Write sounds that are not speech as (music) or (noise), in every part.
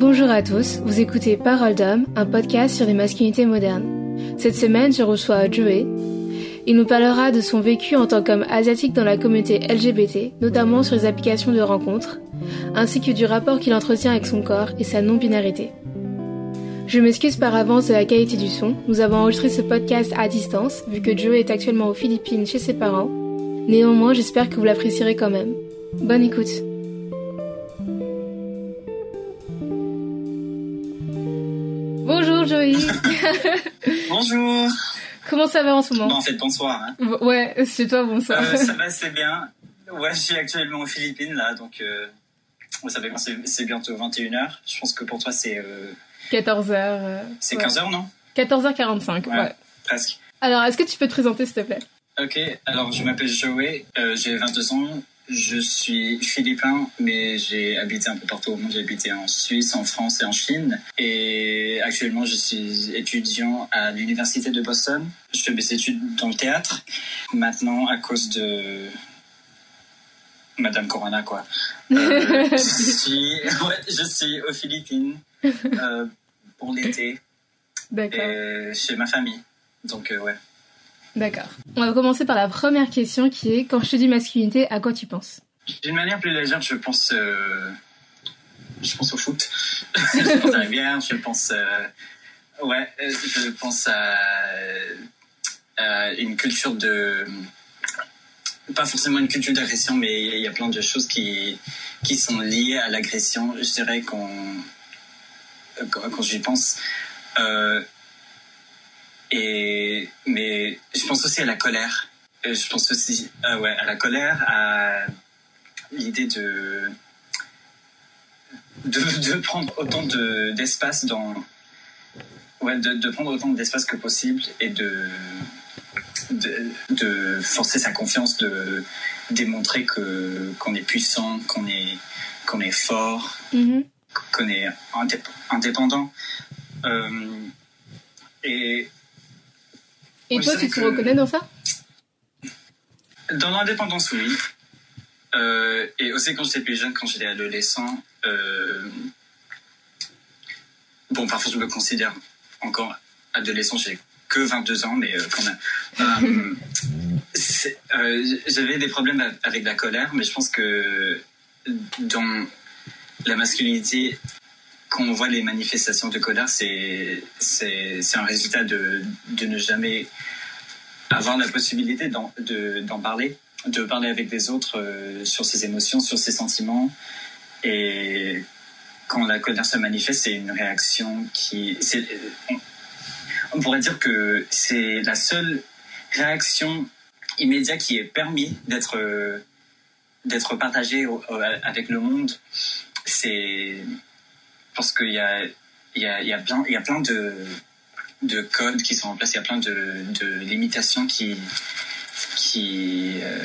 Bonjour à tous, vous écoutez Parole d'homme, un podcast sur les masculinités modernes. Cette semaine, je reçois Joey. Il nous parlera de son vécu en tant qu'homme asiatique dans la communauté LGBT, notamment sur les applications de rencontres, ainsi que du rapport qu'il entretient avec son corps et sa non-binarité. Je m'excuse par avance de la qualité du son, nous avons enregistré ce podcast à distance, vu que Joey est actuellement aux Philippines chez ses parents. Néanmoins, j'espère que vous l'apprécierez quand même. Bonne écoute. (laughs) Bonjour. Comment ça va en ce moment Bon, en fait, bonsoir. Hein. Ouais, c'est toi, bonsoir. Euh, ça (laughs) va, c'est bien. Ouais, je suis actuellement aux Philippines, là, donc euh, ça fait c'est, bientôt 21h. Je pense que pour toi, c'est... Euh, 14h. euh, c'est ouais. 15h, non? 14h45, ouais. Presque. Alors, est-ce que tu peux te présenter, s'il te plaît? Ok, alors je m'appelle Joey, euh, j'ai 22 ans, je suis philippin, mais j'ai habité un peu partout au monde. J'ai habité en Suisse, en France et en Chine. Et actuellement, je suis étudiant à l'université de Boston. Je fais mes études dans le théâtre. Maintenant, à cause de Madame Corona, quoi. Euh, (laughs) je, suis... ouais, je suis aux Philippines euh, pour l'été D'accord. et chez ma famille. Donc, euh, ouais. D'accord. On va commencer par la première question qui est quand je te dis masculinité, à quoi tu penses? D'une manière plus légère, je pense, euh, je pense au foot. (laughs) je pense à la bière, je pense, euh, ouais, je pense à, à une culture de, pas forcément une culture d'agression, mais il y a plein de choses qui, qui sont liées à l'agression. Je dirais qu'on, quand, quand j'y pense. Euh, et, mais je pense aussi à la colère. Euh, Je pense aussi euh, ouais, à la colère, à l'idée de, de, de prendre autant de- d'espace dans. Ouais, de, de prendre autant d'espace que possible et de, de, de forcer sa confiance, de démontrer que qu'on est puissant, qu'on est, qu'on est fort, Mhm. qu'on est indép- indépendant. Euh, et Et toi, tu te reconnais dans ça Dans l'indépendance, oui. Euh, et aussi quand j'étais plus jeune, quand j'étais adolescent, euh, bon, parfois je me considère encore adolescent, j'ai que 22 ans, mais euh, quand même. J'avais des problèmes avec la colère, mais je pense que dans la masculinité, quand on voit les manifestations de colère, c'est un résultat de, de ne jamais avoir la possibilité d'en de- d'en parler, de parler avec des autres euh, sur ses émotions, sur ses sentiments. Et quand la colère se manifeste, c'est une réaction qui... On, pourrait dire que c'est la seule réaction immédiate qui est permis d'être d'être partagée avec le monde. C'est parce qu'il y a, il y, a, il y, a plein, il y a plein de de codes qui sont en place. Il y a plein de, de limitations qui, qui euh,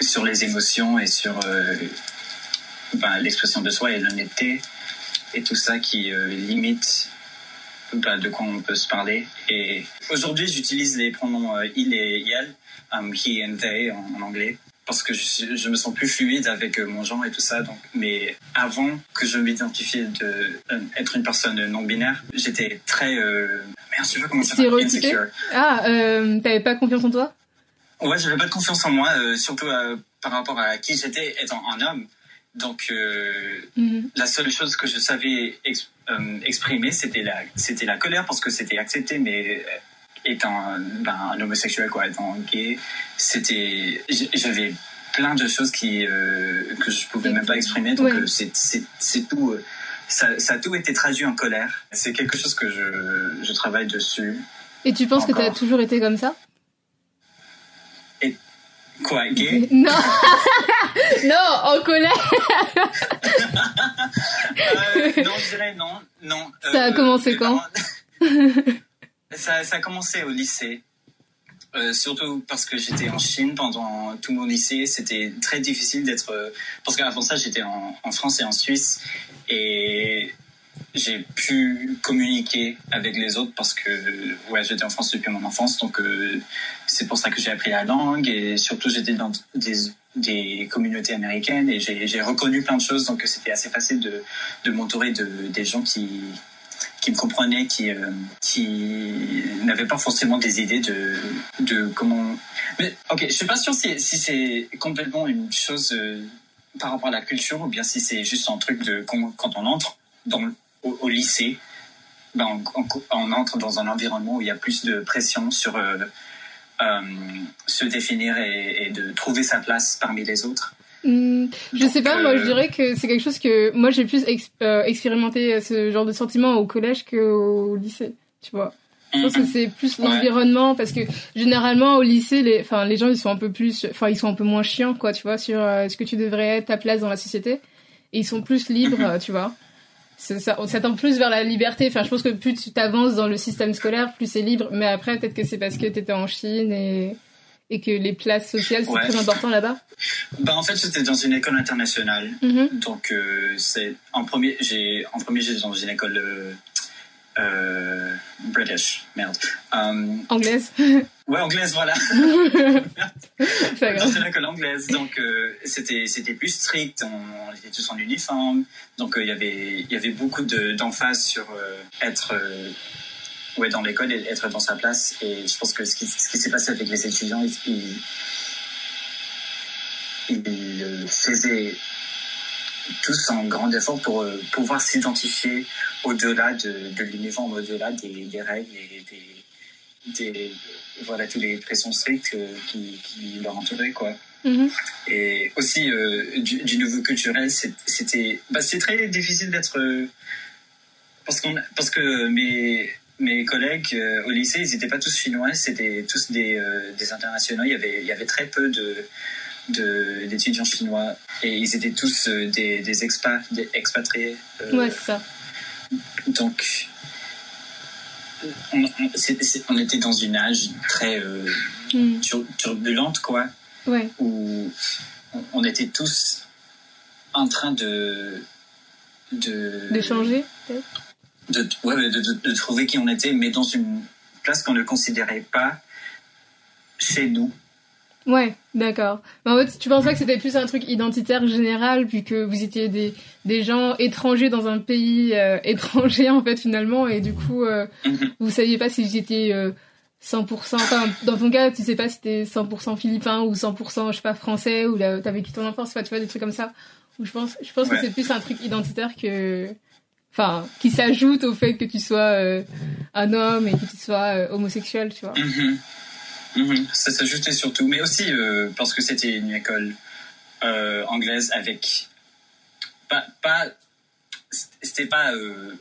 sur les émotions et sur euh, ben, l'expression de soi et l'honnêteté et tout ça qui euh, limite ben, de quoi on peut se parler. Et aujourd'hui, j'utilise les pronoms euh, il et elle, um, he and they en, en anglais. Parce que je, je me sens plus fluide avec euh, mon genre et tout ça. Donc, mais avant que je m'identifie de euh, être une personne non binaire, j'étais très euh, merde, je sais pas comment ça. Stéréotypé Insecure. Ah, euh, t'avais pas confiance en toi? Ouais, j'avais pas de confiance en moi, surtout par rapport à qui j'étais étant un homme. Donc, Mhm. la seule chose que je savais ex- exprimer, c'était la, c'était la colère parce que c'était accepté, mais étant ben, un homosexuel, quoi, étant gay, c'était, j'avais plein de choses qui, euh, que je pouvais même pas exprimer. Donc, Ouais. euh, c'est, c'est, c'est tout. euh, ça, ça a tout été traduit en colère. C'est quelque chose que je, je travaille dessus. Et tu penses que t'as Encore. toujours été comme ça? Quoi, gay? (laughs) Non (laughs) Non, en colère (laughs) Euh, non, je dirais non. non Ça a commencé quand? Ça, ça a commencé au lycée. Euh, surtout parce que j'étais en Chine pendant tout mon lycée. C'était très difficile d'être... euh, Parce qu'avant ça, j'étais en, France et en Suisse. Et j'ai pu communiquer avec les autres parce que ouais, j'étais en France depuis mon enfance, donc euh, c'est pour ça que j'ai appris la langue et surtout j'étais dans des, des communautés américaines et j'ai reconnu plein de choses, donc c'était assez facile de, de m'entourer de des gens qui qui me comprenaient, qui euh, qui n'avaient pas forcément des idées de de comment. Mais ok, je suis pas sûr si, si c'est complètement une chose euh, par rapport à la culture ou bien si c'est juste un truc de quand on entre dans au, lycée, ben, on, entre dans un environnement où il y a plus de pression sur euh, euh, se définir et, de trouver sa place parmi les autres. Hmm, je sais pas, moi je euh, dirais que c'est quelque chose que moi j'ai plus expérimenté ce genre de sentiment au collège qu'au lycée, tu vois. Je pense que c'est plus l'environnement parce que généralement au lycée les enfin les gens ils sont un peu plus enfin ils sont un peu moins chiants quoi tu vois sur ce que tu devrais être ta place dans la société et ils sont plus libres (laughs) tu vois ça, on s'attend plus vers la liberté. Enfin, je pense que plus tu t'avances dans le système scolaire, plus c'est libre. Mais après, peut-être que c'est parce que tu étais en Chine et, et que les places sociales, c'est très important là-bas. Bah, en fait, j'étais dans une école internationale. Mm-hmm. Donc, euh, c'est en premier, j'ai en premier, j'étais dans une école euh, euh, British, merde. Um, anglaise (laughs) Ouais, anglaise, voilà. (laughs) Dans une école anglaise, donc euh, c'était c'était plus strict. On, était tous en uniforme, donc il y avait il y avait beaucoup d'emphase sur être ouais dans l'école et être dans sa place. Et je pense que ce qui, ce qui s'est passé avec les étudiants, ils, ils, ils faisaient tous un grand effort pour euh, pouvoir s'identifier au-delà de, de l'uniforme, au-delà des, règles et des, des, voilà, tous les pressions strictes euh, qui, qui leur entouraient, quoi. Mm-hmm. Et aussi, euh, du, du, nouveau culturel, c'était bah, c'est très difficile d'être... parce, qu'on, parce que mes, mes collègues au lycée, ils n'étaient pas tous chinois, c'était tous des, des internationaux. Il y, avait, il y avait très peu de d'étudiants chinois et ils étaient tous euh, des, des, expats, des expatriés. Euh, ouais, c'est ça. Donc, on, on, était dans une âge très euh, hmm. turbulente, quoi. Ouais. Où on, était tous en train de. De, de changer, peut-être? De, ouais, de, de, trouver qui on était, mais dans une place qu'on ne considérait pas chez nous. Ouais, d'accord. en fait, tu penses pas que c'était plus un truc identitaire général, puisque vous étiez des, des gens étrangers dans un pays euh, (laughs) étranger, en fait, finalement, et du coup, euh, mhm. vous saviez pas si vous étiez 100%, euh, enfin, dans ton cas, tu sais pas si t'es 100% philippin ou 100%, je sais pas, français, ou t'as vécu ton enfance, tu vois, des trucs comme ça. Où je pense, je pense que c'est plus un truc identitaire que, enfin, qui s'ajoute au fait que tu sois un homme et que tu sois homosexuel, tu vois. Mhm. Mhm. ça s'ajoutait surtout, mais aussi euh, parce que c'était une école euh, anglaise avec pas, pas c'était pas euh,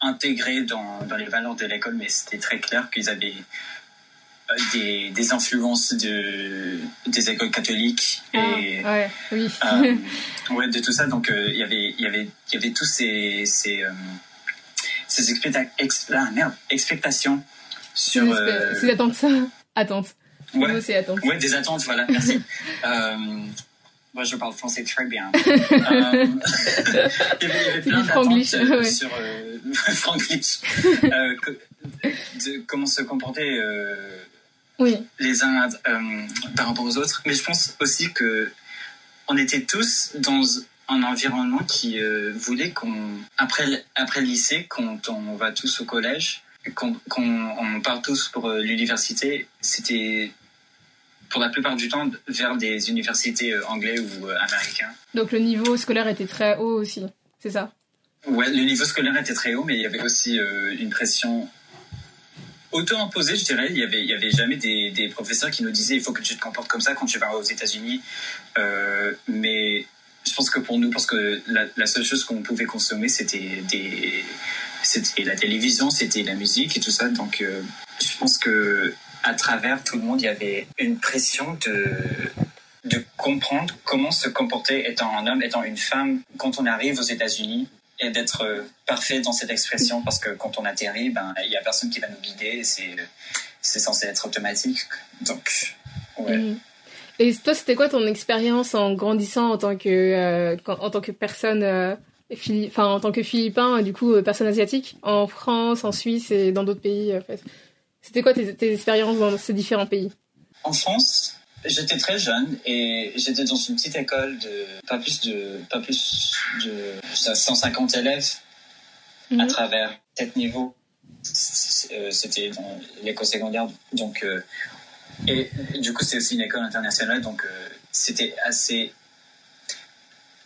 intégré dans, dans, les valeurs de l'école, mais c'était très clair qu'ils avaient des, des, influences de, des écoles catholiques et ah, ouais, oui. (laughs) ouais, de tout ça. Donc il y avait il y avait y avait tous ces ces, ces ah, merde, expectations sur. C'est attentes (laughs) ça. Attente. Ouais. c'est attente. Ouais, des attentes, voilà, merci. (laughs) euh, moi, je parle français très bien. euh, il, y avait, il y avait plein d'attentes euh, ouais. sur euh, Franglish. euh, de comment se comporter euh, oui. les uns euh, par rapport aux autres. Mais je pense aussi que on était tous dans un environnement qui euh, voulait qu'on, après, après le lycée, quand on va tous au collège, quand, quand on part tous pour euh, l'université, c'était pour la plupart du temps vers des universités anglais ou américains. Donc le niveau scolaire était très haut aussi, c'est ça? Ouais, le niveau scolaire était très haut, mais il y avait aussi une pression auto-imposée, je dirais. Il y avait, avait jamais des, professeurs qui nous disaient il faut que tu te comportes comme ça quand tu vas aux États-Unis. mais je pense que pour nous, parce que la, seule chose qu'on pouvait consommer, c'était la télévision, c'était la musique et tout ça. Donc, euh, je pense que à travers tout le monde, il y avait une pression de comprendre comment se comporter étant un homme, étant une femme quand on arrive aux États-Unis et d'être euh, parfait dans cette expression parce que quand on atterrit, ben il y a personne qui va nous guider, c'est c'est censé être automatique. Donc, ouais. Mm. Et toi, c'était quoi ton expérience en grandissant en tant que euh, en tant que personne enfin en tant que Philippin, du coup personne asiatique, en France, en Suisse et dans d'autres pays. En fait? C'était quoi tes, tes expériences dans ces différents pays? En France, J'étais très jeune et j'étais dans une petite école de pas plus de pas plus de 150 élèves à mhm. travers sept niveaux. Euh, c'était dans l'école secondaire, donc euh, et du coup c'est aussi une école internationale, donc euh, c'était assez.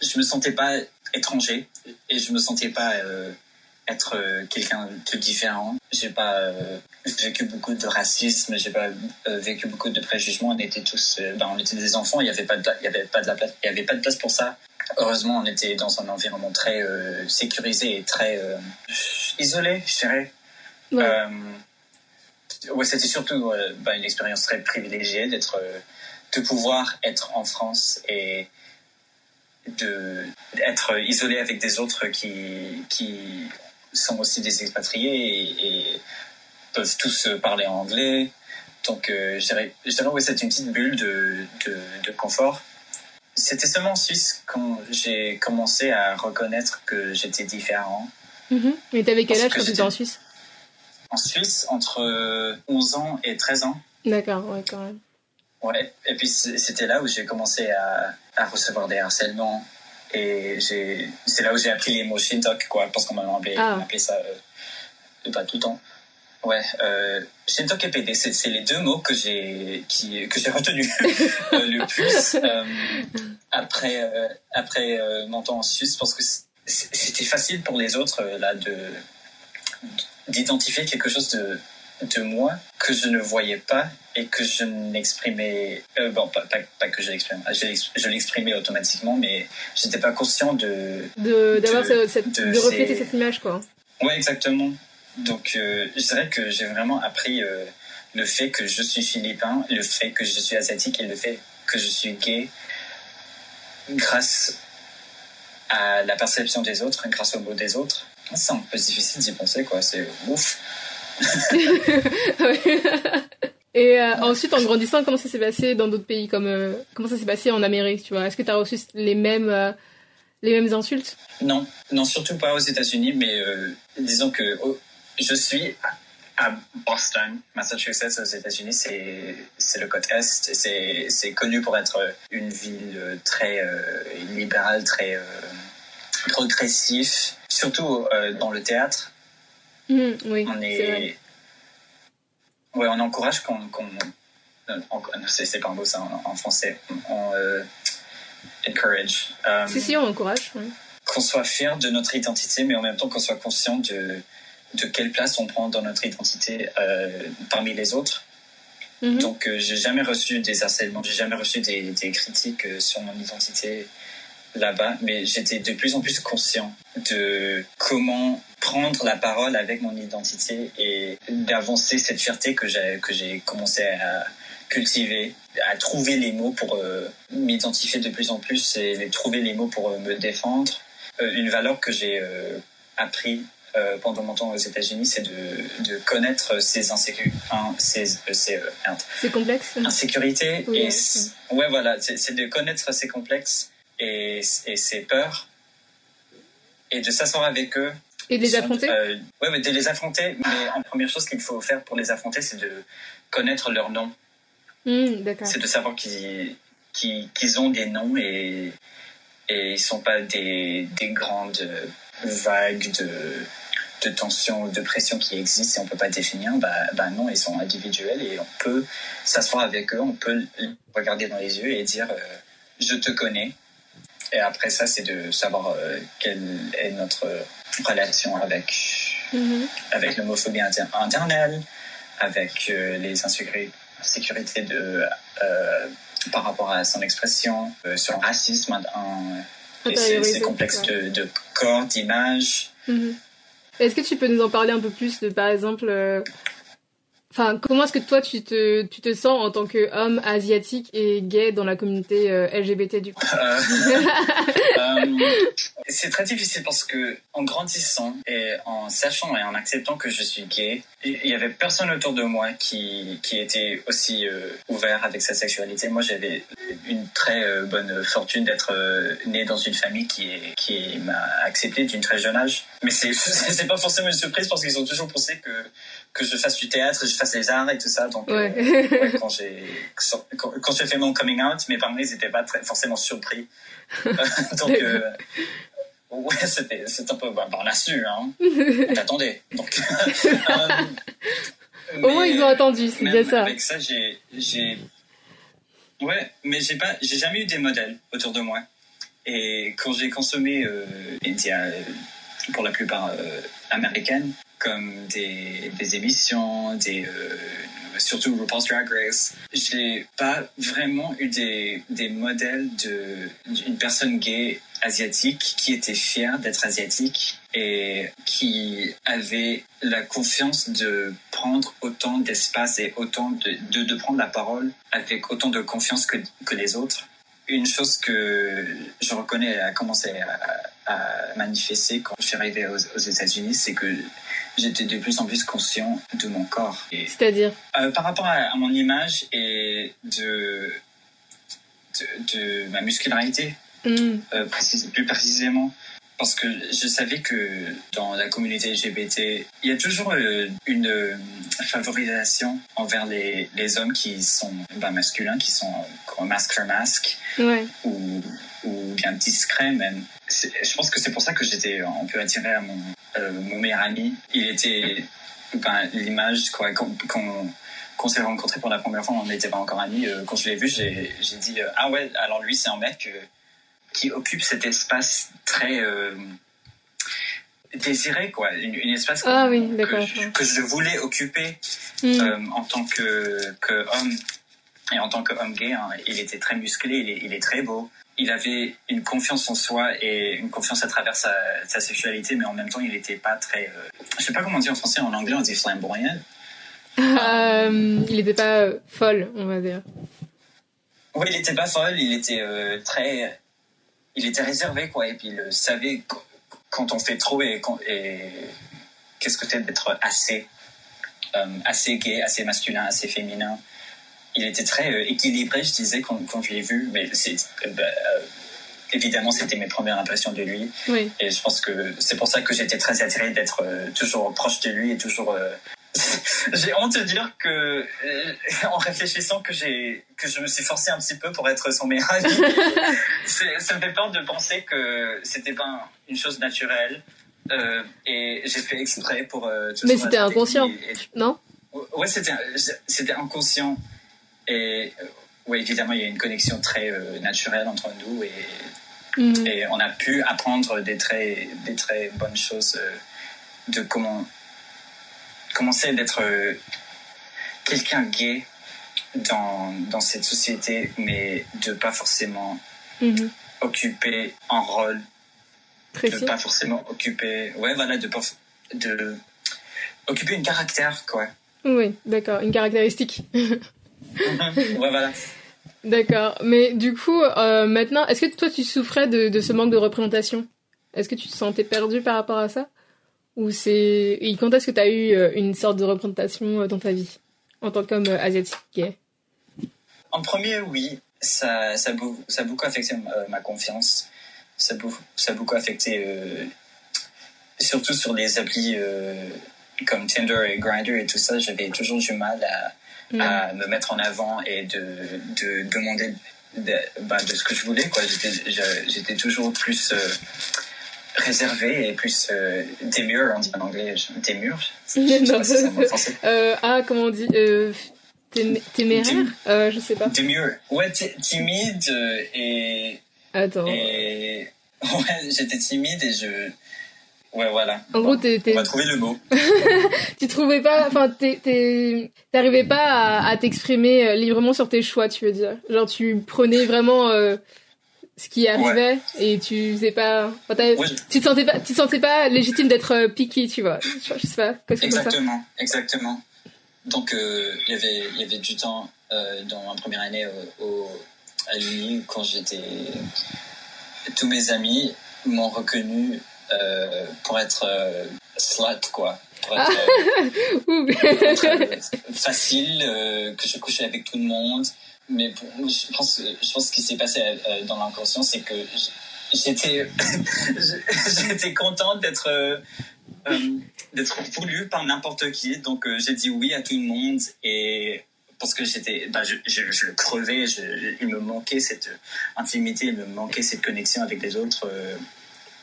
Je me sentais pas étranger et je me sentais pas être euh, quelqu'un de différent. J'ai pas euh, vécu beaucoup de racisme, j'ai pas euh, vécu beaucoup de préjugements. On était tous, ben, on était des enfants, il y avait pas de, il y avait pas de la place, il y avait pas de place pour ça. Heureusement, on était dans un environnement très sécurisé et très isolé, je dirais. Ouais, c'était surtout ben, une expérience très privilégiée d'être, de pouvoir être en France et de être isolé avec des autres qui qui sont aussi des expatriés et, peuvent tous parler anglais. Donc, euh, je dirais, que c'est une petite bulle de, de, confort. C'était seulement en Suisse quand j'ai commencé à reconnaître que j'étais différent. Mm Mais t'avais quel âge quand tu étais en Suisse? En Suisse, entre 11 ans et 13 ans. D'accord, ouais, quand même. Ouais, et puis c'était là où j'ai commencé à, à, recevoir des harcèlements, et c'est là où j'ai appris les mots Shintok, quoi, parce qu'on m'a appelé, ah. appelé, ça euh, pas tout le temps. Ouais, euh, Shintok et PD, c'est les deux mots que j'ai que j'ai retenus (laughs) euh, le plus euh, après après mon temps en Suisse, parce que c'était facile pour les autres là de d'identifier quelque chose de de moi que je ne voyais pas et que je n'exprimais euh, bon pas, pas, que je l'exprime je, l'exprimais automatiquement mais j'étais pas conscient de d'avoir de, de, refléter cette image quoi. Ouais exactement. Donc euh, je dirais que j'ai vraiment appris euh, le fait que je suis philippin le fait que je suis asiatique et le fait que je suis gay grâce à la perception des autres grâce au mot des autres. C'est un peu difficile d'y penser quoi. C'est ouf Et euh, ensuite, en grandissant, comment ça s'est passé dans d'autres pays comme euh, comment ça s'est passé en Amérique, tu vois? Est-ce que tu as reçu les mêmes euh, les mêmes insultes? Non, non, surtout pas aux États-Unis, mais disons que je suis à Boston, Massachusetts, aux États-Unis, c'est c'est le côté est, c'est c'est connu pour être une ville très libérale, très progressif, surtout dans le théâtre. Mmh, oui, on est, ouais, on encourage qu'on, c'est, pas un mot ça en, français, on euh, encourage. Euh, si si, on encourage. Qu'on soit fier de notre identité, mais en même temps qu'on soit conscient de de quelle place on prend dans notre identité euh, parmi les autres. Mmh. Donc, j'ai jamais reçu des harcèlements, j'ai jamais reçu des, des critiques sur mon identité là-bas, mais j'étais de plus en plus conscient de comment prendre la parole avec mon identité et d'avancer cette fierté que j'ai que j'ai commencé à cultiver, à trouver les mots pour euh, m'identifier de plus en plus et trouver les mots pour euh, me défendre. Euh, une valeur que j'ai appris pendant mon temps aux États-Unis, c'est de, de, connaître ses insécurités, ses, c'est complexes, insécurités et ouais voilà, c'est de connaître ses complexes et, et ses peurs et de s'asseoir avec eux. Et de les affronter euh, Oui, mais de les affronter. Mais en première chose qu'il faut faire pour les affronter, c'est de connaître leur nom. Mmh, c'est de savoir qu'ils qu'ils ont des noms et, et ils ne sont pas des, des grandes vagues de, de tension, de pression qui existent et on ne peut pas définir. Bah, bah non, ils sont individuels et on peut s'asseoir avec eux, on peut regarder dans les yeux et dire euh, Je te connais, et après ça, c'est de savoir euh, quelle est notre relation avec, mm-hmm. avec l'homophobie internelle, avec euh, les insécurités de, euh, par rapport à son expression, sur le racisme, et ces, complexes de, corps, d'image. Mm-hmm. Est-ce que tu peux nous en parler un peu plus de, par exemple, Enfin, comment est-ce que toi tu te, tu te sens en tant qu'homme asiatique et gay dans la communauté euh, LGBT du coup? Euh, (laughs) euh, C'est très difficile parce que en grandissant et en sachant et en acceptant que je suis gay, il y avait personne autour de moi qui, qui était aussi ouvert avec sa sexualité. Moi, j'avais une très bonne fortune d'être né dans une famille qui, est, qui m'a accepté d'une très jeune âge. Mais c'est (laughs) pas forcément une surprise parce qu'ils ont toujours pensé que que je fasse du théâtre, que je fasse les arts et tout ça. Donc, euh, (laughs) quand j'ai quand, j'ai fait mon coming out, mes parents ils n'étaient pas très, forcément surpris. (laughs) (laughs) donc, euh, ouais, c'était c'est un peu. Bah, on a su, hein. on attendait. Donc, euh, Au moins ils ont attendu, c'est bien ça. Avec ça, j'ai j'ai ouais, mais j'ai pas j'ai jamais eu des modèles autour de moi. Et quand j'ai consommé médias pour la plupart américaines, comme des, des émissions, des, euh, surtout RuPaul's Drag Race. J'ai pas vraiment eu des, des modèles d'une personne gay asiatique qui était fière d'être asiatique et qui avait la confiance de prendre autant d'espace et autant de, de, prendre la parole avec autant de confiance que, que les autres. Une chose que je reconnais a commencé à, à manifester quand je suis arrivé aux, aux États-Unis, c'est que j'étais de plus en plus conscient de mon corps. C'est-à-dire euh, Par rapport à, mon image et de, de, ma muscularité, hmm. euh, plus précisément. Parce que je savais que dans la communauté LGBT, il y a toujours euh, une favorisation envers les, les hommes qui sont ben, masculins, qui sont masque for masque, ou, ou bien discrets même. Je pense que c'est pour ça que j'étais un peu attiré à mon, euh, mon meilleur ami. Il était ben, l'image quoi qu'on s'est rencontrés pour la première fois, on n'était pas encore amis. Euh, quand je l'ai vu, j'ai dit euh, ah ouais, alors lui c'est un mec qui occupe cet espace très désiré quoi, une, espace ah que, je, voulais occuper hmm. en tant que, que homme et en tant qu'homme gay. Hein. il était très musclé, il est, il est très beau il avait une confiance en soi et une confiance à travers sa, sexualité, mais en même temps, il n'était pas très. Euh, je sais pas comment dire en français, en anglais, on dit flamboyant. Euh, il n'était pas euh, folle, on va dire. Oui, il n'était pas folle, il était euh, très. Il était réservé, quoi, et puis il savait quand on fait trop et, qu'est-ce que c'est d'être assez, assez gay, assez masculin, assez féminin il était très euh, équilibré, je disais, quand, quand je l'ai vu. Mais c'est, euh, bah, euh, évidemment, c'était mes premières impressions de lui. Et je pense que c'est pour ça que j'étais très attiré d'être toujours proche de lui et toujours. (laughs) j'ai honte de dire que, (laughs) en réfléchissant, que j'ai que je me suis forcé un petit peu pour être son meilleur ami. ça me fait peur de penser que c'était pas une chose naturelle. et j'ai fait exprès pour. Mais c'était inconscient, non? Ouais, c'était c'était inconscient. Et euh, oui, évidemment, il y a une connexion très euh, naturelle entre nous et, mhm. et, on a pu apprendre des très, des très bonnes choses euh, de comment commencer d'être quelqu'un gay dans, dans cette société, mais de pas forcément mhm. occuper un rôle, de pas forcément occuper, ouais, voilà, de, de occuper une caractère, quoi. Oui, d'accord, une caractéristique. voilà. (laughs) D'accord. Mais du coup, euh, maintenant, est-ce que toi, tu souffrais de, ce manque de représentation? Est-ce que tu te sentais perdu par rapport à ça? Ou c'est... Et quand est-ce que tu as eu euh, une sorte de représentation euh, dans ta vie en tant qu'homme asiatique gay? En premier, oui. Ça, ça, ça a beaucoup affecté ma, confiance. Ça, ça a beaucoup affecté, surtout sur les applis comme Tinder et Grindr et tout ça. J'avais toujours du mal à à mm. me mettre en avant et de, de demander de, bah, de, ce que je voulais. J'étais, toujours plus euh, réservé et plus euh, démure, on dit en anglais, démure. (laughs) euh, ah, comment on dit euh, Téméraire euh, Je sais pas. Démure. Ouais, timide et. Attends. Et... Ouais, j'étais timide et je Ouais, voilà. En gros, t'es, On va trouver le mot. (laughs) tu trouvais pas, enfin, t'arrivais pas à, t'exprimer euh, librement sur tes choix, tu veux dire. Genre, tu prenais vraiment ce qui arrivait et tu faisais pas, tu te sentais pas, tu te sentais pas légitime d'être euh, piqué, tu vois. Je, sais pas. Exactement, exactement. donc, il, y avait, il y avait du temps dans ma première année au, à l'Uni quand j'étais. Tous mes amis m'ont reconnu pour être slut, quoi. Pour être, (laughs) facile, que je couchais avec tout le monde. Mais je pense, je pense ce qui s'est passé dans l'inconscient, c'est que j'étais, (laughs) j'étais contente d'être, euh, d'être voulu par n'importe qui. Donc euh, j'ai dit oui à tout le monde et parce que j'étais, bah, je, je, le crevais, il me manquait cette intimité, il me manquait cette connexion avec les autres. Euh,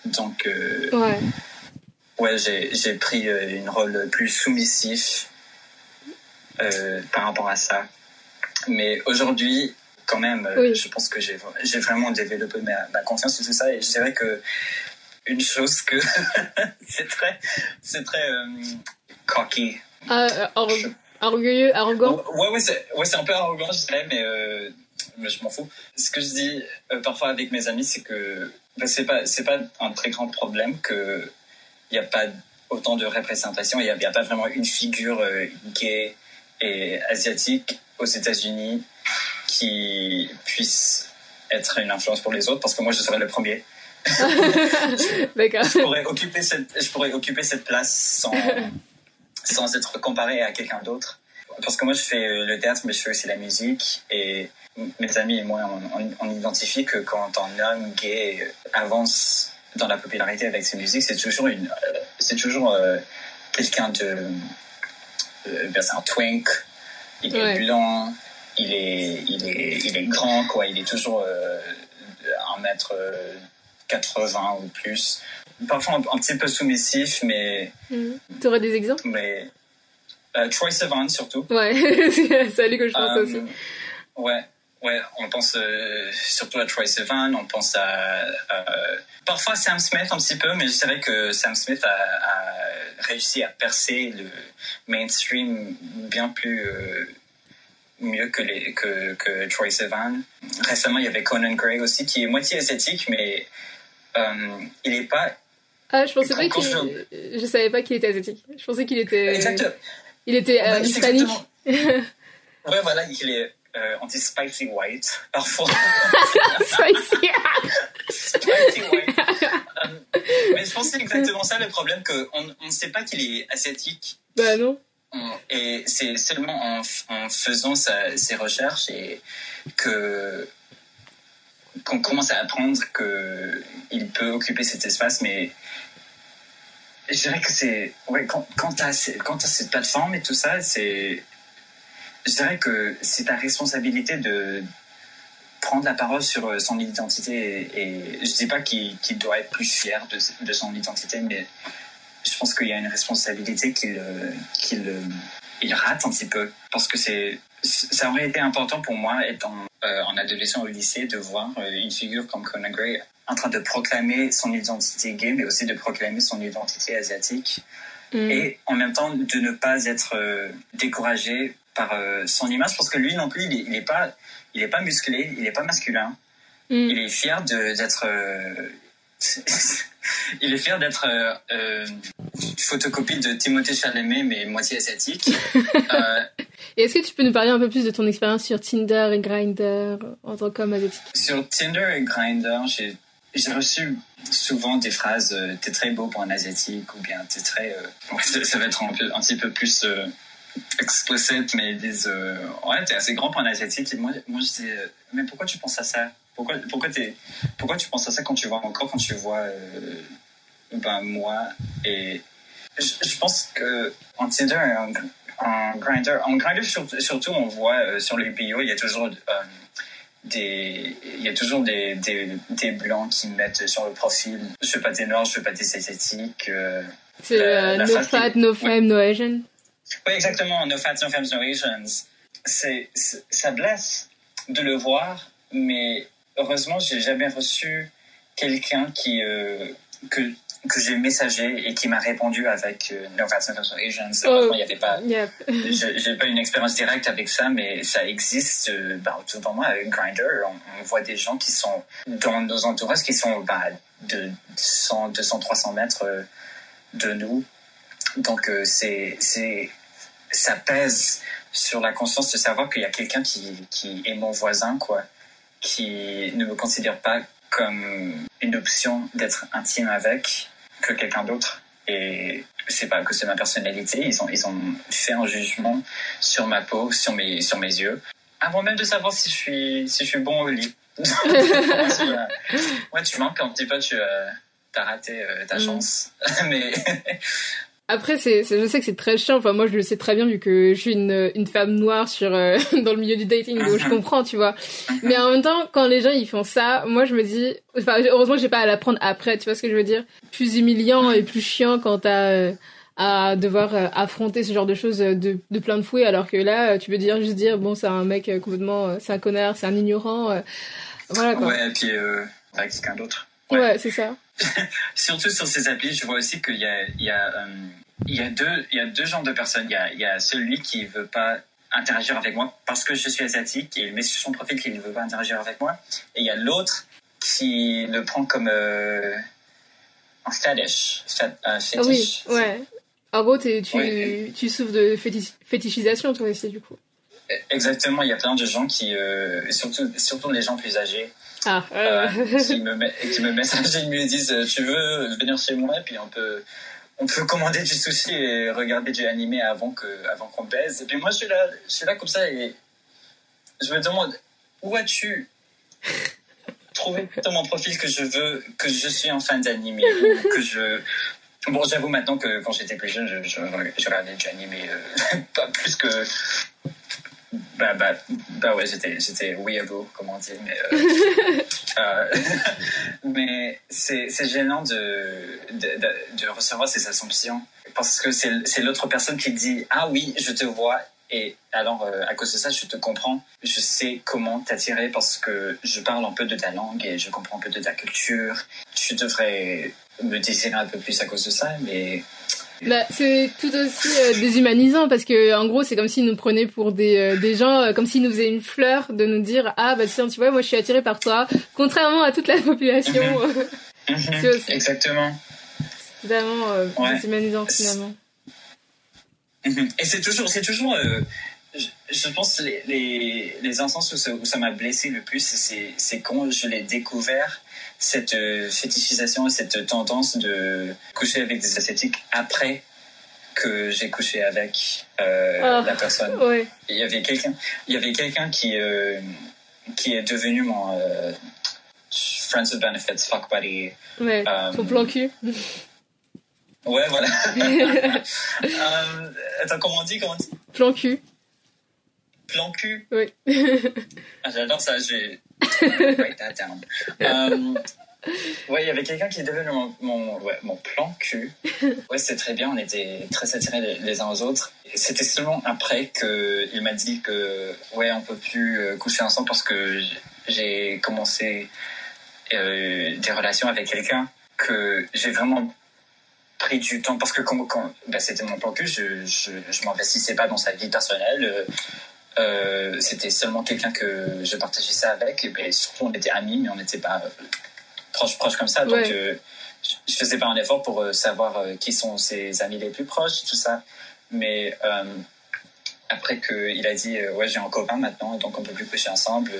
donc ouais, ouais j'ai, pris une rôle plus soumissif par rapport à ça. Mais aujourd'hui, quand même, euh, je pense que j'ai vraiment développé ma, confiance et tout ça. Et je dirais que une chose que (laughs) c'est très, c'est très euh, cocky. Euh, orgueilleux, arrogant. Ouais, ouais, c'est ouais, un peu arrogant, je dirais, mais, mais je m'en fous. Ce que je dis parfois avec mes amis, c'est que bah, c'est pas, c'est pas un très grand problème que il n'y a pas autant de représentation. Il n'y a, a, pas vraiment une figure gay et asiatique aux États-Unis qui puisse être une influence pour les autres, parce que moi, je serais le premier. (laughs) je, pourrais occuper cette, je pourrais occuper cette place sans, (laughs) sans être comparé à quelqu'un d'autre. Parce que moi, je fais le théâtre, mais je fais aussi la musique. Et mes amis et moi, on, identifie que quand un homme gay avance dans la popularité avec ses musiques, c'est toujours, une, c'est toujours euh, quelqu'un de. Euh, ben, c'est un twink, il est blanc, il est, il est, il est grand, quoi. Il est toujours euh, un mètre 80 euh, ou plus. Parfois un, petit peu soumissif, mais. Mhm. Tu aurais des exemples? Mais. Euh, Troy Sivan, surtout. Ouais, (laughs) c'est à lui que je pense aussi. Ouais, ouais, on pense surtout à Troy Sivan, on pense à, parfois Sam Smith un petit peu, mais je dirais que Sam Smith a, a réussi à percer le mainstream bien plus mieux que, les, que, que Troy Sivan. Récemment, il y avait Conan Gray aussi, qui est moitié esthétique, mais euh, il n'est pas. Ah, je pensais pas qu'il. Je... je... savais pas qu'il était asiatique. Je pensais qu'il était. Exactement. Il était euh, hispanique. (laughs) ouais, voilà, il est. Euh, on dit spicy white parfois. (laughs) spicy. spicy white. (laughs) Euh, mais je pense que c'est exactement ça le problème, qu'on on ne sait pas qu'il est asiatique. Bah non et c'est seulement en, faisant ses recherches et que qu'on commence à apprendre qu'il peut occuper cet espace, mais je dirais que c'est ouais, quand, quand tu as, cette plateforme et tout ça, c'est je dirais que c'est ta responsabilité de prendre la parole sur son identité et, je dis pas qu'il doit être plus fier de, son identité, mais je pense qu'il y a une responsabilité qu'il qu'il il rate un petit peu. Parce que ça aurait été important pour moi étant euh, en adolescent au lycée de voir euh, une figure comme Conan Gray en train de proclamer son identité gay mais aussi de proclamer son identité asiatique mm. et en même temps de ne pas être euh, découragé par son image parce que lui non plus il n'est pas il est pas musclé il n'est pas masculin mm. il est fier d'être (laughs) il est fier d'être euh, euh, une photocopie de Timothée Chalamet, mais moitié asiatique. (laughs) Euh, et est-ce que tu peux nous parler un peu plus de ton expérience sur Tinder et Grindr en tant qu'homme asiatique? Sur Tinder et Grindr, j'ai reçu souvent des phrases T'es très beau pour un asiatique ou bien T'es très. (laughs) ça va être un, petit peu plus explicite, mais ils disent Ouais, t'es assez grand pour un asiatique. Et moi, moi je dis Mais pourquoi tu penses à ça? Pourquoi, pourquoi, pourquoi tu penses à ça quand tu vois encore quand tu vois euh, ben, moi? Et je, pense que en Tinder en Grindr en Grindr surtout, on voit euh, sur les bio il y a toujours euh, des il y a toujours des, des, des, blancs qui mettent sur le profil. Je veux pas des noirs je veux pas des esthétiques c'est no fat no femme no Asian oui exactement no fat no femmes no Asians. C'est ça blesse de le voir mais heureusement, j'ai jamais reçu quelqu'un qui euh, que que j'ai messagé et qui m'a répondu avec euh, No Fat No Asians. Heureusement, il n'y avait pas. (laughs) J'ai pas une expérience directe avec ça, mais ça existe euh, bah, autour de moi avec Grindr. On, voit des gens qui sont dans nos entourages qui sont bah, de 100, 200, 300 mètres euh, de nous. Donc c'est c'est ça pèse sur la conscience de savoir qu'il y a quelqu'un qui, qui est mon voisin, quoi, qui ne me considère pas comme une option d'être intime avec que quelqu'un d'autre. Et c'est pas que c'est ma personnalité. Ils ont, ils ont fait un jugement sur ma peau, sur mes, sur mes yeux, avant même de savoir si je suis, si je suis bon au lit. (laughs) ouais, tu manques un petit peu, tu as raté euh, ta mm. chance. (laughs) Mais après, c'est, je sais que c'est très chiant. Enfin, moi, je le sais très bien vu que je suis une, une femme noire sur euh, (laughs) dans le milieu du dating, donc je comprends, tu vois. Mais en même temps, quand les gens ils font ça, moi, je me dis, enfin, heureusement que j'ai pas à l'apprendre après, tu vois ce que je veux dire? Plus humiliant et plus chiant quand t'as euh, à devoir euh, affronter ce genre de choses de, de plein de fouet, alors que là, tu peux dire juste dire, bon, c'est un mec complètement, c'est un connard, c'est un ignorant, voilà quoi. Ouais, et puis avec quelqu'un d'autre. Ouais, c'est ça. (laughs) Surtout sur ces applis, je vois aussi qu'il y a, il y, a, euh, il y, a deux, il y a deux genres de personnes. Il y a, il y a celui qui veut pas interagir avec moi parce que je suis asiatique et il met sur son profil qu'il ne veut pas interagir avec moi. Et il y a l'autre qui le prend comme euh, un fetish. Un fétiche. Oui, ouais. En gros, tu, tu souffres de fétichisation, toi aussi, du coup. Exactement, il y a plein de gens qui, euh, surtout, surtout les gens plus âgés, ah, euh, qui, me, qui me messagent et me disent Tu veux venir chez moi? Et puis on peut, on peut commander du sushi et regarder du animé avant qu'on avant qu'on baise. Et puis moi, je suis, là, je suis là comme ça et je me demande Où as-tu trouvé dans mon profil que je veux, que je suis en fan d'animé que je. Bon, j'avoue maintenant que quand j'étais plus jeune, je, je, regardais du animé euh, (laughs) pas plus que bah, bah, bah ouais, j'étais, j'étais weirdo, comme on dit, mais, (laughs) euh, euh, mais c'est, c'est gênant de, de, de, recevoir ces assumptions parce que c'est, c'est l'autre personne qui dit Ah oui, je te vois. Et alors, euh, à cause de ça, je te comprends. Je sais comment t'attirer parce que je parle un peu de ta langue et je comprends un peu de ta culture. Tu devrais me désirer un peu plus à cause de ça, mais bah, c'est tout aussi euh, déshumanisant parce que en gros c'est comme s'ils nous prenaient pour des, euh, des gens euh, comme s'ils nous faisaient une fleur de nous dire ah bah tiens tu vois moi je suis attiré par toi contrairement à toute la population mhm. Mhm. (laughs) exactement c'est vraiment déshumanisant finalement mhm. et c'est toujours c'est toujours je, pense les, les, les instances où ça m'a blessé le plus c'est quand je l'ai découvert cette euh, fétichisation et cette tendance de coucher avec des asiatiques après que j'ai couché avec euh, ah, la personne. Il y avait quelqu'un, il y avait quelqu'un qui euh, qui est devenu mon friends with benefits, fuck buddy. Ouais. Ton plan cul. Ouais, voilà. (laughs) attends, comment on dit, comment on dit? Plan cul. Plan cul? Oui. ah, J'adore ça. J'ai write that down. Um, ouais, il y avait quelqu'un qui est devenu mon, mon, ouais, mon plan cul. Ouais, c'est très bien, on était très attirés les, uns aux autres. C'était seulement après qu'il m'a dit que, ouais, on peut plus euh, coucher ensemble parce que j'ai commencé euh, des relations avec quelqu'un que j'ai vraiment pris du temps parce que quand, quand bah, c'était mon plan cul, je, je, je m'investissais pas dans sa vie personnelle. Euh, euh, c'était seulement quelqu'un que je partageais ça avec. Et ben, surtout, on était amis, mais on n'était pas euh, proches proches comme ça. Donc, euh, je faisais pas un effort pour savoir qui sont ses amis les plus proches, tout ça. Mais après qu'il a dit Ouais, j'ai un copain maintenant, donc on peut plus coucher ensemble.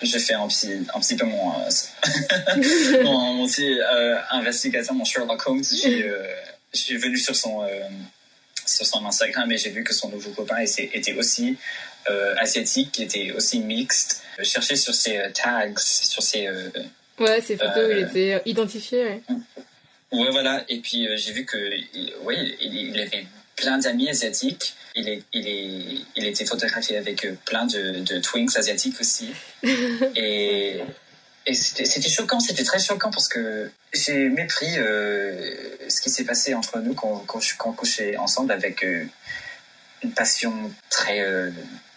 j'ai fait un petit, un petit peu mon, (laughs) mon, mon petit investigateur, mon Sherlock Holmes. Je suis venu sur son, sur son Instagram et j'ai vu que son nouveau copain était aussi euh, asiatique qui était aussi mixte. Chercher sur ses euh, tags, sur ses. Euh, ouais, ses photos, il était identifié. Ouais, ouais voilà. Et puis j'ai vu que, ouais, il, avait plein d'amis asiatiques. Il, est, il, est, il était photographié avec plein de, de twinks asiatiques aussi. (laughs) et, et c'était choquant, c'était très choquant parce que j'ai mépris ce qui s'est passé entre nous quand, quand, quand on couchait ensemble avec une passion très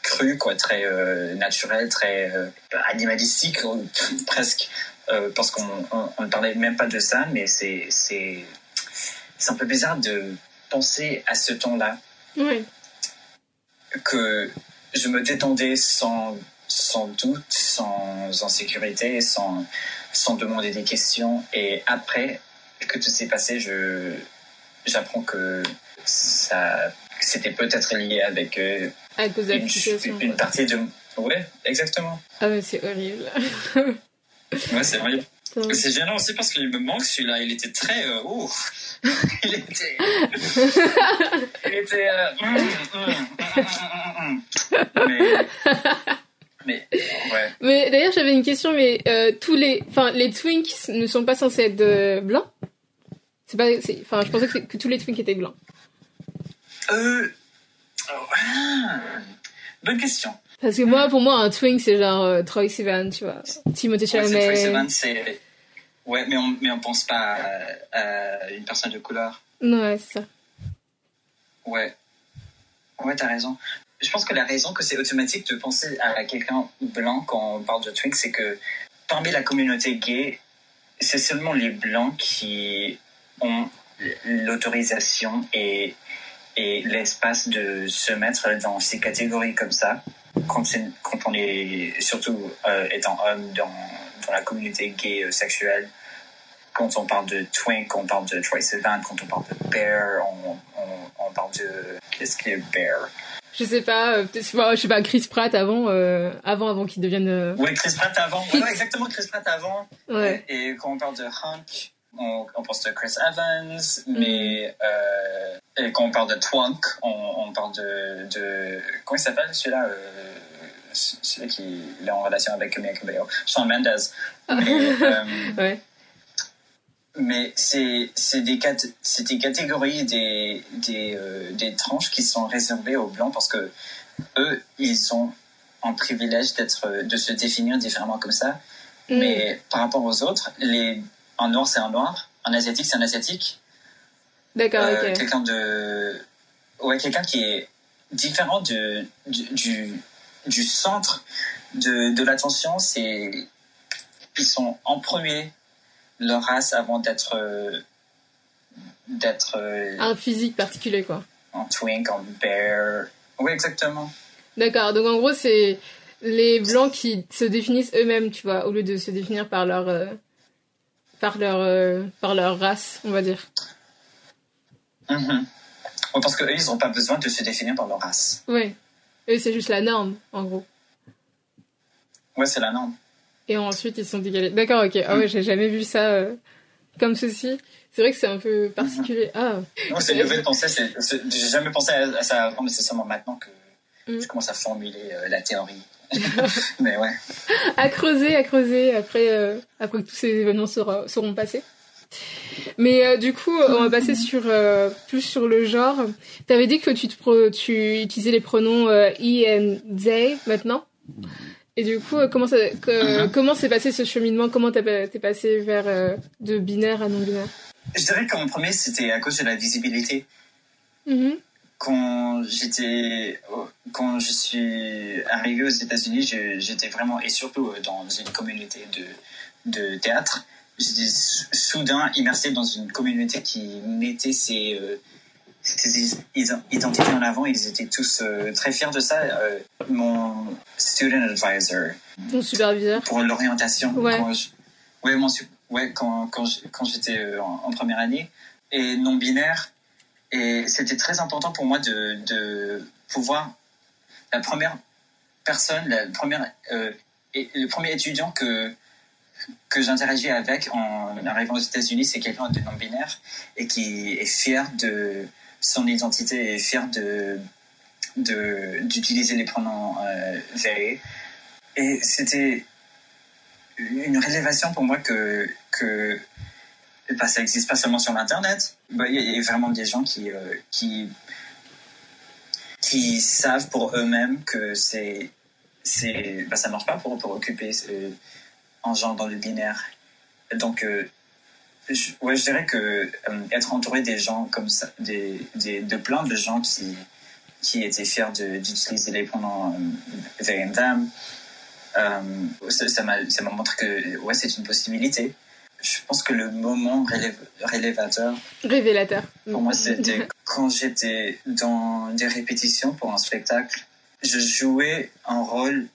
cru, quoi, très euh, naturel, très euh, animalistique presque, euh, parce qu'on ne parlait même pas de ça, mais c'est un peu bizarre de penser à ce temps-là. Oui. que je me détendais sans sans doute, sans insécurité, sans sans demander des questions, et après que tout s'est passé, je j'apprends que ça c'était peut-être lié avec À cause de la une, une partie de. Ouais, exactement. Ah mais c'est horrible. (laughs) Ouais, c'est. Putain. C'est gênant aussi parce qu'il me manque celui-là. Il était très. euh, oh. (laughs) il était. il était. euh, hum, hum, hum. Mais. Mais. Ouais. Mais d'ailleurs j'avais une question, mais euh, tous les, enfin les twinks ne sont pas censés être euh, blancs? C'est pas, enfin je pensais que, que tous les twinks étaient blancs. Euh. Oh, ah, Bonne question. Parce que moi, pour moi, un twink c'est genre euh, Troy Sivan, tu vois, Timothée Ouais, Chalamet. Tracy Evans, c'est. Ouais, mais on, mais on pense pas à, à une personne de couleur. ouais, c'est ça. Ouais. Ouais, t'as raison. Je pense que la raison que c'est automatique de penser à quelqu'un blanc quand on parle de twink, c'est que parmi la communauté gay, c'est seulement les blancs qui ont l'autorisation et, et l'espace de se mettre dans ces catégories comme ça, quand, on est, surtout euh, étant homme dans, dans la communauté gay euh, sexuelle, quand on parle de twink, quand on parle de Troy Sivan, quand on parle de bear, on, on, on parle de... Qu'est-ce qui est bear Je sais pas, euh, je sais pas, Chris Pratt avant, euh, avant, avant qu'il devienne. euh, Ouais, Chris Pratt avant. Ouais, exactement, Chris Pratt avant. Ouais. Et, et quand on parle de Hank, on, on pense de Chris Evans, mais euh, et quand on parle de Twunk, on, on parle de, de comment il s'appelle celui-là euh, celui qui est en relation avec Camille Cabello, Shawn Mendes. Mais, (laughs) euh, Ouais. mais c'est c'est des, cat- c'est des catégories, des, des, euh, des tranches qui sont réservées aux blancs parce que eux, ils ont un privilège d'être, de se définir différemment comme ça. Mm. Mais par rapport aux autres, les, un noir, c'est un noir, un asiatique, c'est un asiatique. D'accord, Euh, ok. Quelqu'un de. Ouais, quelqu'un qui est différent de, du, du, du centre de, de l'attention, c'est. Ils sont en premier leur race avant d'être. d'être Un physique particulier, quoi. en twink, en bear. Oui, exactement. D'accord, donc en gros, c'est les blancs qui se définissent eux-mêmes, tu vois, au lieu de se définir par leur. euh, par leur, euh, par leur race, on va dire. Mhm. Ouais, parce qu'eux, ils n'ont pas besoin de se définir par leur race. Ouais. Eux, c'est juste la norme, en gros. Ouais, c'est la norme. Et ensuite, ils sont décalés. D'accord, ok. Ah ouais, j'ai jamais vu ça euh, comme ceci. C'est vrai que c'est un peu particulier. Ah, Non, c'est une nouvelle pensée. J'ai jamais pensé à, à ça avant, mais c'est seulement maintenant que Mm. je commence à formuler euh, la théorie. (laughs) mais ouais. à creuser, à creuser après, euh, après que tous ces événements sera- seront passés. Mais euh, du coup, on va passer sur euh, plus sur le genre. T'avais dit que tu, te tu utilisais les pronoms euh, he and they maintenant. Et du coup, euh, comment ça, que- Mhm. comment s'est passé ce cheminement? Comment t'es pa- t'es passé vers euh, de binaire à non binaire Je dirais qu'en premier, c'était à cause de la visibilité. Mhm. Quand j'étais, quand je suis arrivé aux États-Unis, j'étais vraiment, et surtout euh, dans une communauté de, de théâtre, j'étais sou- soudain immersé dans une communauté qui mettait ses, euh, ses identités en avant. Ils étaient tous euh, très fiers de ça. Euh, mon student advisor, Ton superviseur. pour l'orientation. Ouais. Quand je- ouais, mon ouais, quand, quand, j'étais euh, en, en première année et non binaire. Et c'était très important pour moi de, de pouvoir. La première personne, la première, euh, et le premier étudiant que, que j'interagis avec en arrivant aux États-Unis, c'est quelqu'un de non binaire et qui est fier de son identité et fier de d'utiliser les pronoms euh. Et c'était une révélation pour moi que, que bah, ça n'existe pas seulement sur l'Internet. Bah, Il y a vraiment des gens qui, euh, qui, qui savent pour eux-mêmes que c'est, c'est, bah, ça ne marche pas pour, pour occuper euh, un genre dans le binaire. Donc, euh, je, ouais, je dirais que euh, être entouré des gens comme ça, des, des, de plein de gens qui, qui étaient fiers d'utiliser les pronoms euh, ça m'a montré que ouais, c'est une possibilité. Je pense que le moment rélév- révélateur Révélateur. pour moi, c'était (laughs) quand j'étais dans des répétitions pour un spectacle. Je jouais un rôle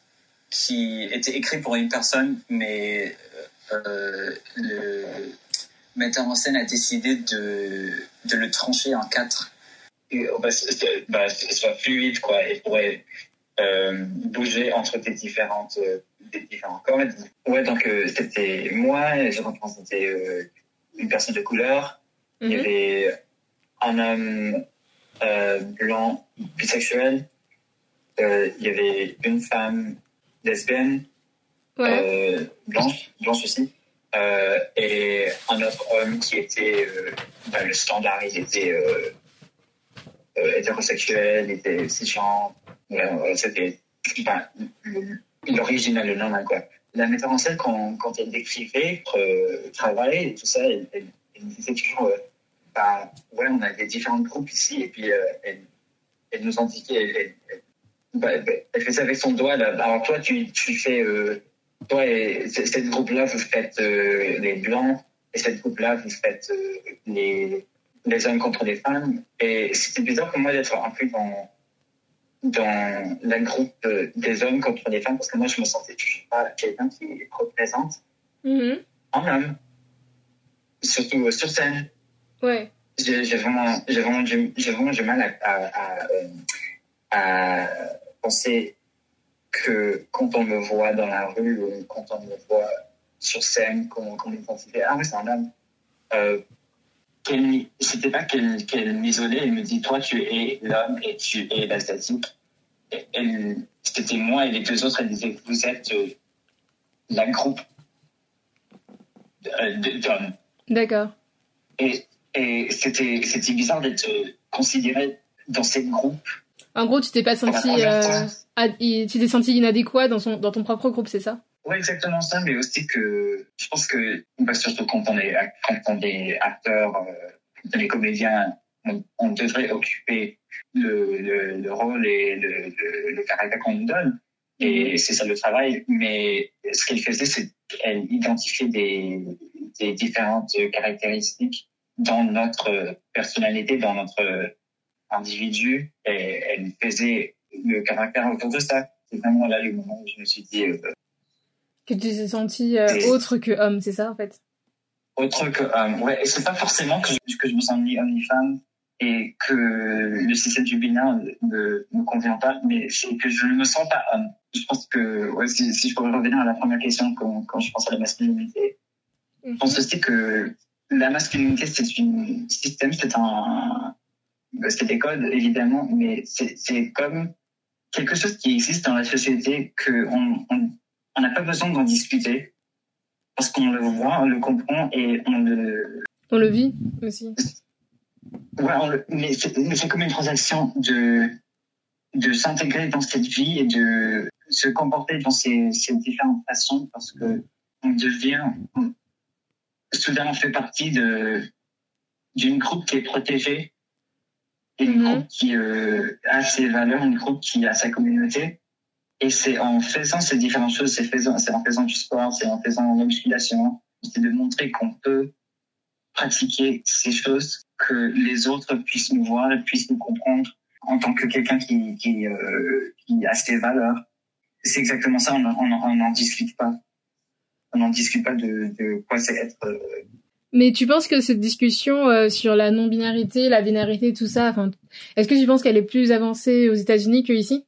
qui était écrit pour une personne, mais euh, le metteur en scène a décidé de, de le trancher en quatre. bah, bah, soit fluide, quoi, et pourrait euh, bouger entre des différentes, euh, des différents codes. Ouais, donc euh, c'était moi, je représentais euh, une personne de couleur. Il y Mhm. avait un homme blanc bisexuel. Il y avait une femme lesbienne Ouais. blanche, blanche aussi, euh, et un autre homme qui était euh, bah, le standard, il était euh, hétérosexuel, il était cisgenre, c'était bah, l'original, le normal quoi. La metteur en scène, quand, elle décrivait notre travail et tout ça, elle, elle, disait toujours, euh, bah, ouais, on a des différents groupes ici, et puis euh, elle, nous indiquait, elle, bah, bah, elle faisait avec son doigt, là, alors toi, tu, fais, euh, toi et cette groupe-là, vous faites euh, les blancs, et cette groupe-là, vous faites euh, les, les hommes contre les femmes. Et c'était bizarre pour moi d'être un peu dans, dans la groupe euh, des hommes contre les femmes, parce que moi, je me sentais toujours pas quelqu'un qui représente Mhm. un homme, surtout sur scène. Ouais. J'ai vraiment, j'ai vraiment, vraiment du mal à, à, à, euh, à penser que quand on me voit dans la rue ou quand on me voit sur scène, qu'on qu'on m'identifie, ah oui, c'est un homme. Euh, qu'elle C'était pas qu'elle qu'elle m'isolait, elle me dit, toi, tu es l'homme et tu es l'asiatique. Elle- C'était moi et les deux autres, elle disait, vous êtes euh, la groupe euh, d'hommes. D'accord. Et, et c'était, c'était bizarre d'être euh, considéré dans ces groupes. En gros, tu t'es pas senti, euh, ad- tu t'es senti inadéquat dans son, dans ton propre groupe, c'est ça? Ouais, exactement ça, mais aussi que je pense que, bah, surtout quand on est, quand on est acteur, euh, quand on est comédien, on, on devrait occuper le, le, le rôle et le, le, le caractère qu'on nous donne. Et c'est ça le travail. Mais ce qu'elle faisait, c'est qu'elle identifiait des, des différentes caractéristiques dans notre personnalité, dans notre individu, et elle faisait le caractère autour de ça. C'est vraiment là le moment où je me suis dit, euh, Que tu t'es senti euh, autre que homme, c'est ça en fait? Autre que homme. Ouais, et c'est pas forcément que je, que je me sens ni homme ni femme et que le système du binaire ne me convient pas, mais c'est que je ne me sens pas homme. Je pense que, ouais, si, si je pourrais revenir à la première question quand, quand je pense à la masculinité, je pense aussi que la masculinité, c'est un système, c'est un, c'est des codes, évidemment, mais c'est c'est comme quelque chose qui existe dans la société que on on- on n'a pas besoin d'en discuter parce qu'on le voit, on le comprend et on le, On le vit aussi. ouais, on le- mais c'est comme une transaction de de s'intégrer dans cette vie et de se comporter dans ces, ces différentes façons parce que on devient on- soudain on fait partie de d'une groupe qui est protégée une Mhm. groupe qui euh, a ses valeurs une groupe qui a sa communauté et c'est en faisant ces différentes choses c'est en faisant du sport c'est en faisant de la c'est de montrer qu'on peut pratiquer ces choses que les autres puissent nous voir puissent nous comprendre en tant que quelqu'un qui, qui, euh, qui a ses valeurs. C'est exactement ça, on n'en discute pas. On n'en discute pas de, de quoi c'est être. euh, Mais tu penses que cette discussion euh, sur la non-binarité, la binarité, tout ça, est-ce que tu penses qu'elle est plus avancée aux États-Unis qu'ici?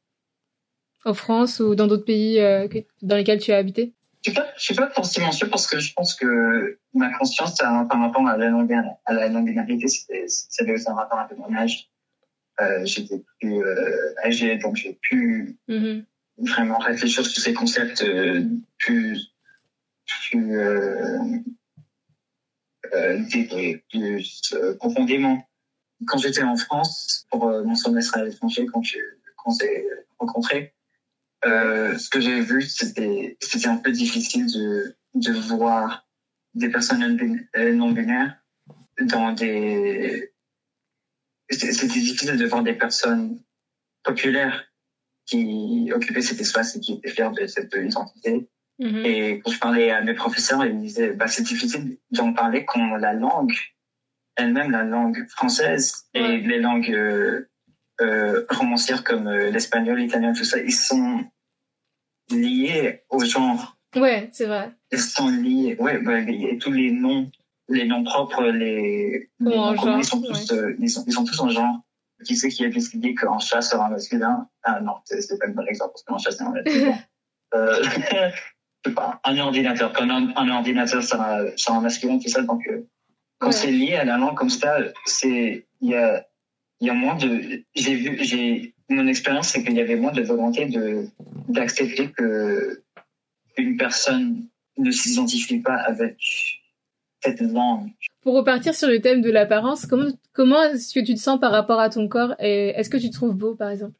En France ou dans d'autres pays euh, dans lesquels tu as habité? Je suis pas, je suis pas forcément sûr parce que je pense que ma conscience euh, par rapport à la non- à la non-binarité, c'était aussi un rapport avec mon âge. Euh, J'étais plus euh, âgé, donc j'ai pu Mhm. vraiment réfléchir sur ces concepts euh, plus, plus, euh, euh, plus euh, profondément. Quand j'étais en France pour mon semestre à l'étranger, quand j'ai rencontré, euh, ce que j'ai vu, c'était c'était un peu difficile de de voir des personnes non euh, binaires dans des c'était difficile de voir des personnes populaires qui occupaient cet espace et qui étaient fiers de cette identité. Mhm. Et quand je parlais à mes professeurs, ils me disaient, bah, c'est difficile d'en parler quand la langue, elle-même, la langue française et Ouais. les langues euh, romancières comme euh, l'espagnol, l'italien, tout ça, ils sont liés au genre. Ouais, c'est vrai. Ils sont liés, ouais, ouais, et tous les noms, les noms propres, les, les en noms genre, ils sont tous, euh, ils sont, ils sont tous en genre. qui c'est qui a décidé qu'un chat sera masculin Ah non, c'est pas le bon exemple parce qu'un chat c'est un masculin. (laughs) euh, (laughs) je sais pas, un ordinateur, quand un, un ordinateur sera, sera masculin, tout ça. Donc, euh, quand Ouais. c'est lié à la langue comme ça, c'est il y a il y a moins de j'ai vu j'ai mon expérience c'est qu'il y avait moins de volonté de d'accepter que une personne ne s'identifie pas avec cette langue. Pour repartir sur le thème de l'apparence, comment, comment est-ce que tu te sens par rapport à ton corps et est-ce que tu te trouves beau, par exemple?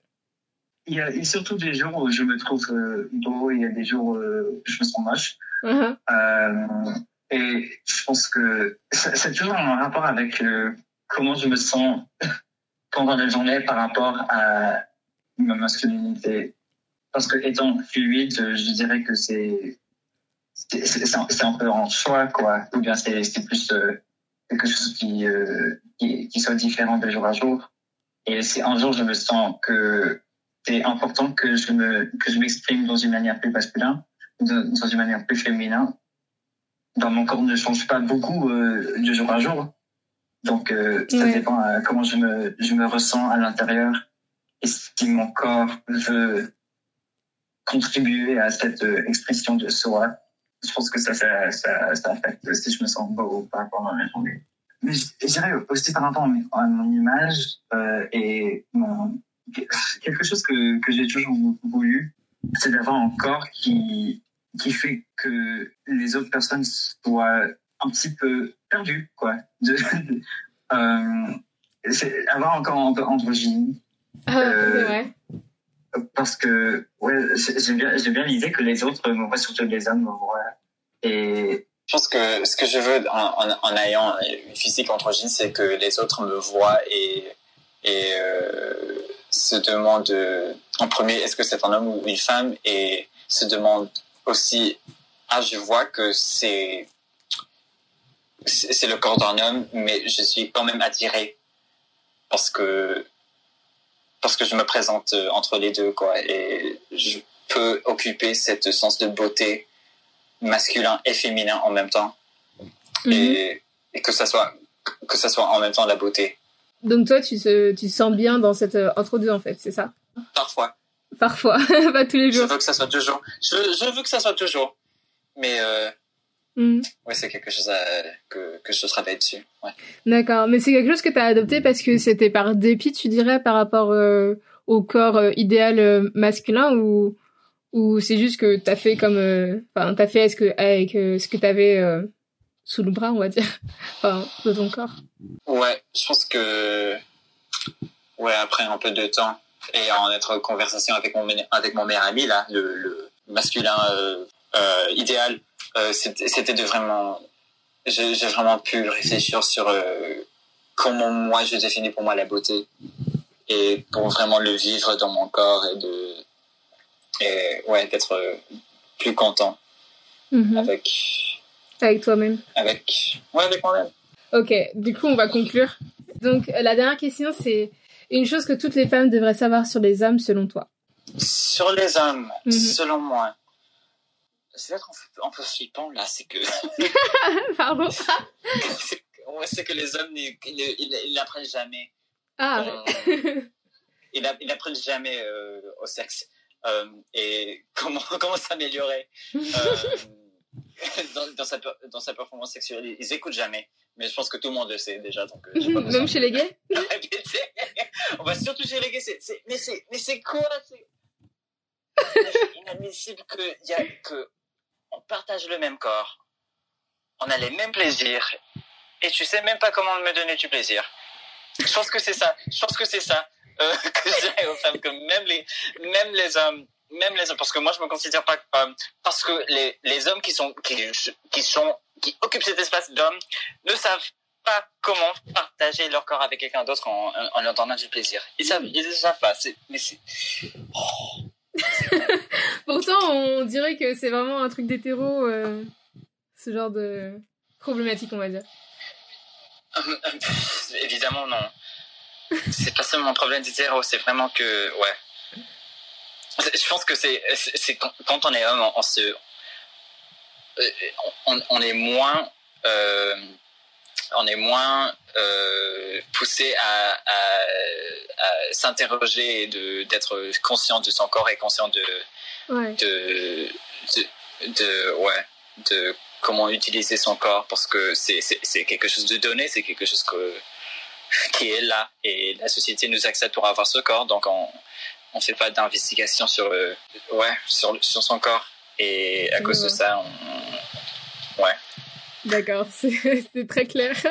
Il y a a surtout des jours où je me trouve euh, beau et il y a des jours où je me sens moche. Mhm. Euh, et je pense que c'est toujours un rapport avec euh, comment je me sens pendant la journée par rapport à ma masculinité. Parce que étant fluide, je dirais que c'est c'est c'est un, c'est peu en choix, quoi. Ou bien c'est c'est plus euh, quelque chose qui, euh, qui soit différent de jour à jour. Et si un jour je me sens que c'est important que je me que je m'exprime dans une manière plus masculine, dans une manière plus féminin, dans mon corps ne change pas beaucoup euh, de jour à jour. Donc euh, ça Ouais. dépend euh, comment je me je me ressens à l'intérieur et si mon corps veut contribuer à cette euh, expression de soi? Je pense que ça ça ça, ça affecte si je me sens beau ou pas pendant la journée. Mais je je dirais aussi par rapport à à mon image euh, et mon quelque chose que que j'ai toujours voulu, c'est d'avoir un corps qui qui fait que les autres personnes soient un petit peu perdues, quoi. De, (laughs) euh, c'est avoir encore un peu androgyne. Ah, Euh, vrai. Parce que, ouais, j'ai bien, j'ai bien l'idée que les autres me voient, surtout les hommes me voient. Et Je pense que ce que je veux en, en, en ayant une physique androgyne, c'est que les autres me voient et, et euh, se demandent euh, en premier est-ce que c'est un homme ou une femme? Et se demandent aussi ah je vois que c'est c'est le corps d'un homme mais je suis quand même attiré parce que parce que je me présente euh, entre les deux quoi. Et je peux occuper cette sens de beauté masculin et féminin en même temps. Mhm. et, et que ça soit que ça soit en même temps la beauté. Donc toi, tu te, tu te sens bien dans cette euh, entre-deux, en fait, c'est ça? Parfois. Parfois, (laughs) pas tous les je jours. veux que ça soit toujours. Je, je veux que ça soit toujours. Mais euh, Mhm. ouais c'est quelque chose à, que, que je travaille dessus ouais. D'accord, mais c'est quelque chose que tu as adopté parce que c'était par dépit, tu dirais, par rapport euh, au corps euh, idéal euh, masculin ou ou c'est juste que t'as fait comme, euh, enfin t'as fait est-ce que avec euh, ce que t'avais euh, sous le bras, on va dire, (laughs) enfin de ton corps. ouais je pense que ouais après un peu de temps et en être en conversation avec mon avec mon meilleur ami là le, le masculin euh, euh, idéal euh, c'était de vraiment j'ai vraiment pu réfléchir sur euh, comment moi je définis pour moi la beauté et pour vraiment le vivre dans mon corps et de et ouais d'être euh, plus content Mhm. avec Avec toi-même. avec ouais avec moi-même Ok, du coup on va conclure. Donc la dernière question c'est une chose que toutes les femmes devraient savoir sur les hommes selon toi. sur les hommes Mhm. selon moi c'est peut-être un peu- flippant là c'est que (laughs) Pardon. (laughs) c'est que les hommes ils n'apprennent jamais Ah. Euh, (laughs) ils n'a- ils n'apprennent jamais euh, au sexe Euh, et comment comment s'améliorer euh, dans, dans sa dans sa performance sexuelle ils, ils écoutent jamais mais je pense que tout le monde le sait déjà donc Même chez les gays. on va surtout chez les gays c'est- mais c'est mais c'est quoi c'est c'est inadmissible que y a que on partage le même corps. On a les mêmes plaisirs. Et tu sais même pas comment me donner du plaisir. Je pense que c'est ça. Je pense que c'est ça euh, (laughs) que je dirais aux femmes que même les hommes même les hommes parce que moi je me considère pas euh, parce que les hommes qui sont qui occupent cet espace d'hommes ne savent pas comment partager leur corps avec quelqu'un d'autre en, en, leur donnant du plaisir. Ils savent ils savent pas. Mais c'est (laughs) Pourtant, on dirait que c'est vraiment un truc d'hétéro, euh, ce genre de problématique, on va dire. (laughs) évidemment non c'est pas seulement un problème d'hétéro c'est vraiment que ouais je pense que c'est quand, on est homme on, se euh, on, on est moins euh, on est moins euh, poussé à, à, à s'interroger et d'être conscient de son corps et conscient de Ouais. de, de, de, ouais, de comment utiliser son corps parce que c'est, quelque chose de donné, c'est quelque chose que, qui est là et la société nous accepte pour avoir ce corps donc on on fait pas d'investigation sur euh, ouais sur sur son corps. Et à cause de ça on, ouais D'accord, (laughs) c'est très clair. (laughs)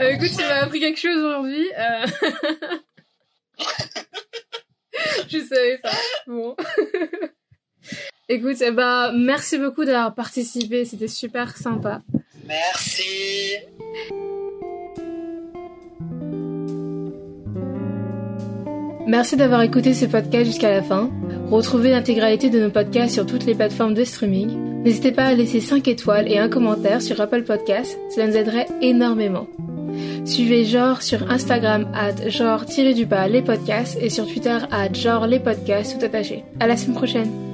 Euh, écoute, tu m'as appris quelque chose aujourd'hui. euh. (laughs) Je savais pas. Bon. Écoute, eh ben, merci beaucoup d'avoir participé. C'était super sympa. merci Merci d'avoir écouté ce podcast jusqu'à la fin. Retrouvez l'intégralité de nos podcasts sur toutes les plateformes de streaming. N'hésitez pas à laisser 5 étoiles et un commentaire sur Apple Podcasts, cela nous aiderait énormément. Suivez Genre sur Instagram at genre-du-bas les podcasts et sur Twitter at genre les tout attaché. À la semaine prochaine.